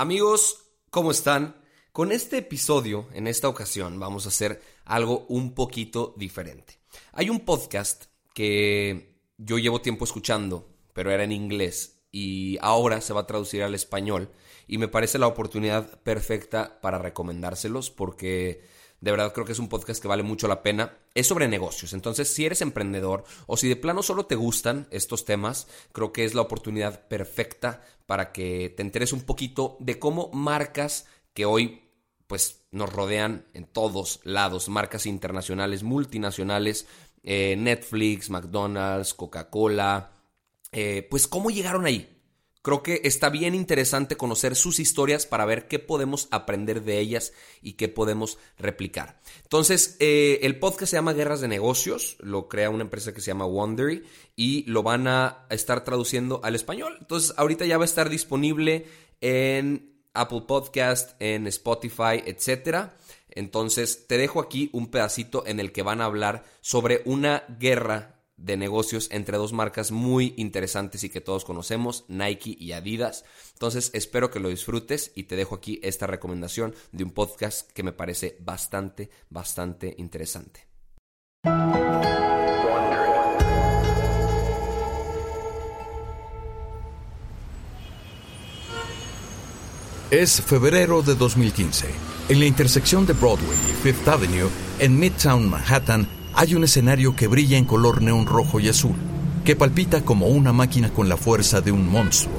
Amigos, ¿cómo están? Con este episodio, en esta ocasión, vamos a hacer algo un poquito diferente. Hay un podcast que yo llevo tiempo escuchando, pero era en inglés y ahora se va a traducir al español y me parece la oportunidad perfecta para recomendárselos porque de verdad creo que es un podcast que vale mucho la pena. Es sobre negocios, entonces si eres emprendedor o si de plano solo te gustan estos temas, creo que es la oportunidad perfecta para que te enteres un poquito de cómo marcas que hoy pues nos rodean en todos lados, marcas internacionales, multinacionales, eh, Netflix, McDonald's, Coca-Cola, eh, pues cómo llegaron ahí. Creo que está bien interesante conocer sus historias para ver qué podemos aprender de ellas y qué podemos replicar. Entonces, eh, el podcast se llama Guerras de Negocios, lo crea una empresa que se llama Wondery y lo van a estar traduciendo al español. Entonces, ahorita ya va a estar disponible en Apple Podcast, en Spotify, etc. Entonces, te dejo aquí un pedacito en el que van a hablar sobre una guerra de negocios entre dos marcas muy interesantes y que todos conocemos, Nike y Adidas. Entonces espero que lo disfrutes y te dejo aquí esta recomendación de un podcast que me parece bastante, bastante interesante. Es febrero de 2015. En la intersección de Broadway y Fifth Avenue, en Midtown Manhattan, hay un escenario que brilla en color neón rojo y azul, que palpita como una máquina con la fuerza de un monstruo.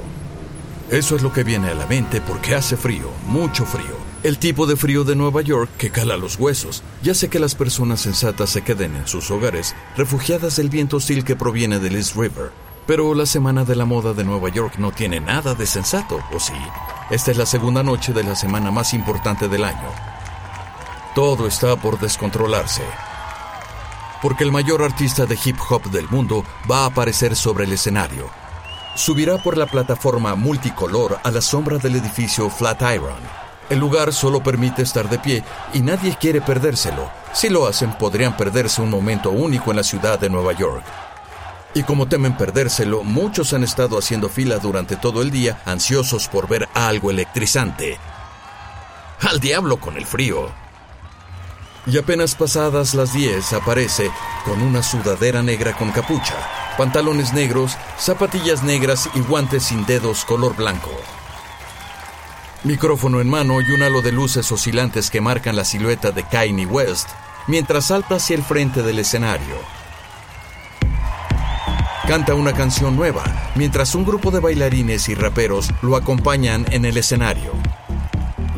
Eso es lo que viene a la mente porque hace frío, mucho frío. El tipo de frío de Nueva York que cala los huesos ya hace que las personas sensatas se queden en sus hogares, refugiadas del viento hostil que proviene del East River. Pero la Semana de la Moda de Nueva York no tiene nada de sensato, ¿o sí? Esta es la segunda noche de la semana más importante del año. Todo está por descontrolarse porque el mayor artista de hip hop del mundo va a aparecer sobre el escenario. Subirá por la plataforma multicolor a la sombra del edificio Flatiron. El lugar solo permite estar de pie y nadie quiere perdérselo. Si lo hacen, podrían perderse un momento único en la ciudad de Nueva York. Y como temen perdérselo, muchos han estado haciendo fila durante todo el día, ansiosos por ver algo electrizante. Al diablo con el frío y apenas pasadas las 10 aparece con una sudadera negra con capucha, pantalones negros, zapatillas negras y guantes sin dedos color blanco. Micrófono en mano y un halo de luces oscilantes que marcan la silueta de Kanye West mientras salta hacia el frente del escenario. Canta una canción nueva mientras un grupo de bailarines y raperos lo acompañan en el escenario.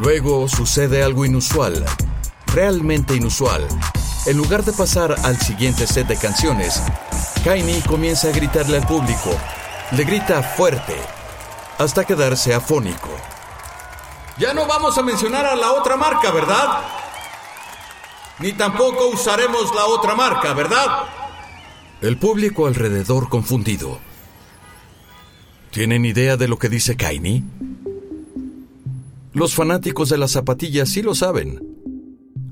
Luego sucede algo inusual realmente inusual. En lugar de pasar al siguiente set de canciones, Kanye comienza a gritarle al público. Le grita fuerte, hasta quedarse afónico. Ya no vamos a mencionar a la otra marca, ¿verdad? Ni tampoco usaremos la otra marca, ¿verdad? El público alrededor confundido. ¿Tienen idea de lo que dice Kanye? Los fanáticos de las zapatillas sí lo saben.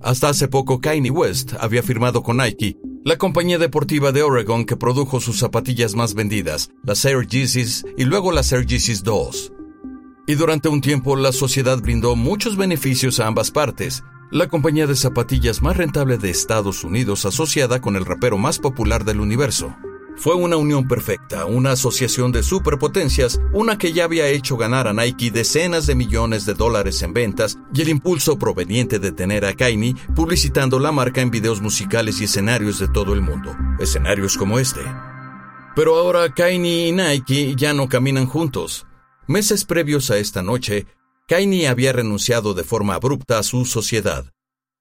Hasta hace poco Kanye West había firmado con Nike, la compañía deportiva de Oregon que produjo sus zapatillas más vendidas, las Air Yeezys y luego las Air Yeezys 2. Y durante un tiempo la sociedad brindó muchos beneficios a ambas partes, la compañía de zapatillas más rentable de Estados Unidos asociada con el rapero más popular del universo. Fue una unión perfecta, una asociación de superpotencias, una que ya había hecho ganar a Nike decenas de millones de dólares en ventas y el impulso proveniente de tener a Kanye publicitando la marca en videos musicales y escenarios de todo el mundo, escenarios como este. Pero ahora Kanye y Nike ya no caminan juntos. Meses previos a esta noche, Kanye había renunciado de forma abrupta a su sociedad,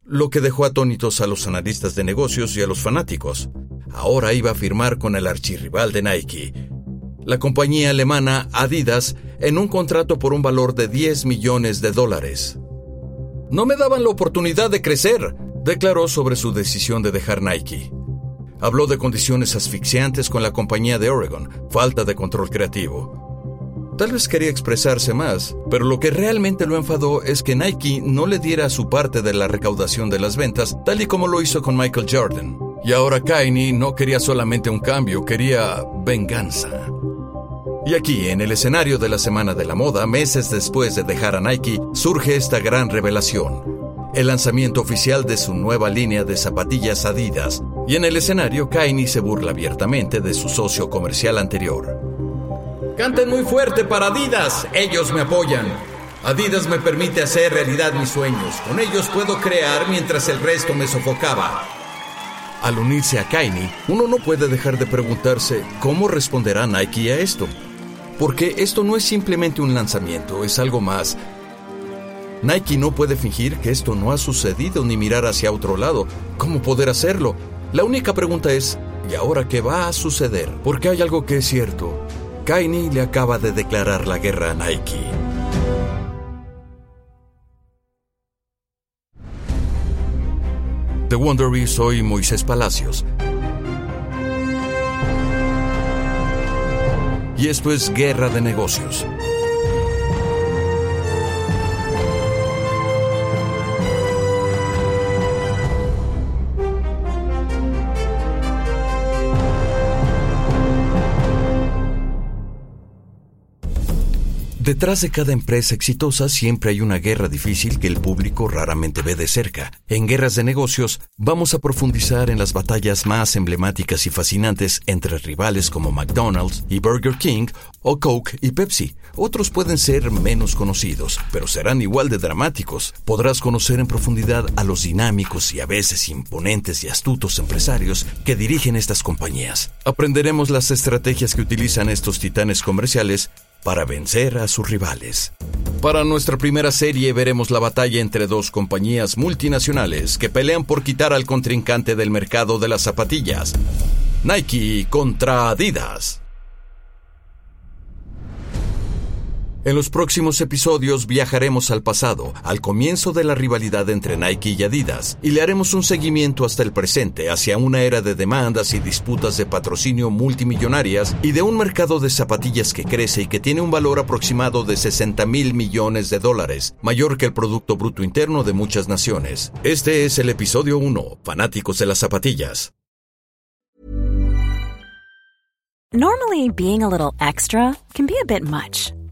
lo que dejó atónitos a los analistas de negocios y a los fanáticos ahora iba a firmar con el archirrival de Nike. la compañía alemana Adidas en un contrato por un valor de 10 millones de dólares. No me daban la oportunidad de crecer, declaró sobre su decisión de dejar Nike. Habló de condiciones asfixiantes con la compañía de Oregon, falta de control creativo. Tal vez quería expresarse más, pero lo que realmente lo enfadó es que Nike no le diera su parte de la recaudación de las ventas, tal y como lo hizo con Michael Jordan. Y ahora Kanye no quería solamente un cambio, quería venganza. Y aquí, en el escenario de la Semana de la Moda, meses después de dejar a Nike, surge esta gran revelación. El lanzamiento oficial de su nueva línea de zapatillas Adidas. Y en el escenario, Kanye se burla abiertamente de su socio comercial anterior. Canten muy fuerte para Adidas, ellos me apoyan. Adidas me permite hacer realidad mis sueños. Con ellos puedo crear mientras el resto me sofocaba. Al unirse a Kanye, uno no puede dejar de preguntarse cómo responderá Nike a esto. Porque esto no es simplemente un lanzamiento, es algo más. Nike no puede fingir que esto no ha sucedido ni mirar hacia otro lado. ¿Cómo poder hacerlo? La única pregunta es, ¿y ahora qué va a suceder? Porque hay algo que es cierto. Kanye le acaba de declarar la guerra a Nike. The Wondery soy Moisés Palacios. Y esto es Guerra de Negocios. Detrás de cada empresa exitosa siempre hay una guerra difícil que el público raramente ve de cerca. En Guerras de Negocios vamos a profundizar en las batallas más emblemáticas y fascinantes entre rivales como McDonald's y Burger King o Coke y Pepsi. Otros pueden ser menos conocidos, pero serán igual de dramáticos. Podrás conocer en profundidad a los dinámicos y a veces imponentes y astutos empresarios que dirigen estas compañías. Aprenderemos las estrategias que utilizan estos titanes comerciales para vencer a sus rivales. Para nuestra primera serie veremos la batalla entre dos compañías multinacionales que pelean por quitar al contrincante del mercado de las zapatillas, Nike contra Adidas. En los próximos episodios viajaremos al pasado, al comienzo de la rivalidad entre Nike y Adidas, y le haremos un seguimiento hasta el presente, hacia una era de demandas y disputas de patrocinio multimillonarias y de un mercado de zapatillas que crece y que tiene un valor aproximado de 60 mil millones de dólares, mayor que el Producto Bruto Interno de muchas naciones. Este es el episodio 1, Fanáticos de las Zapatillas. Normally, being a little extra can be a bit much.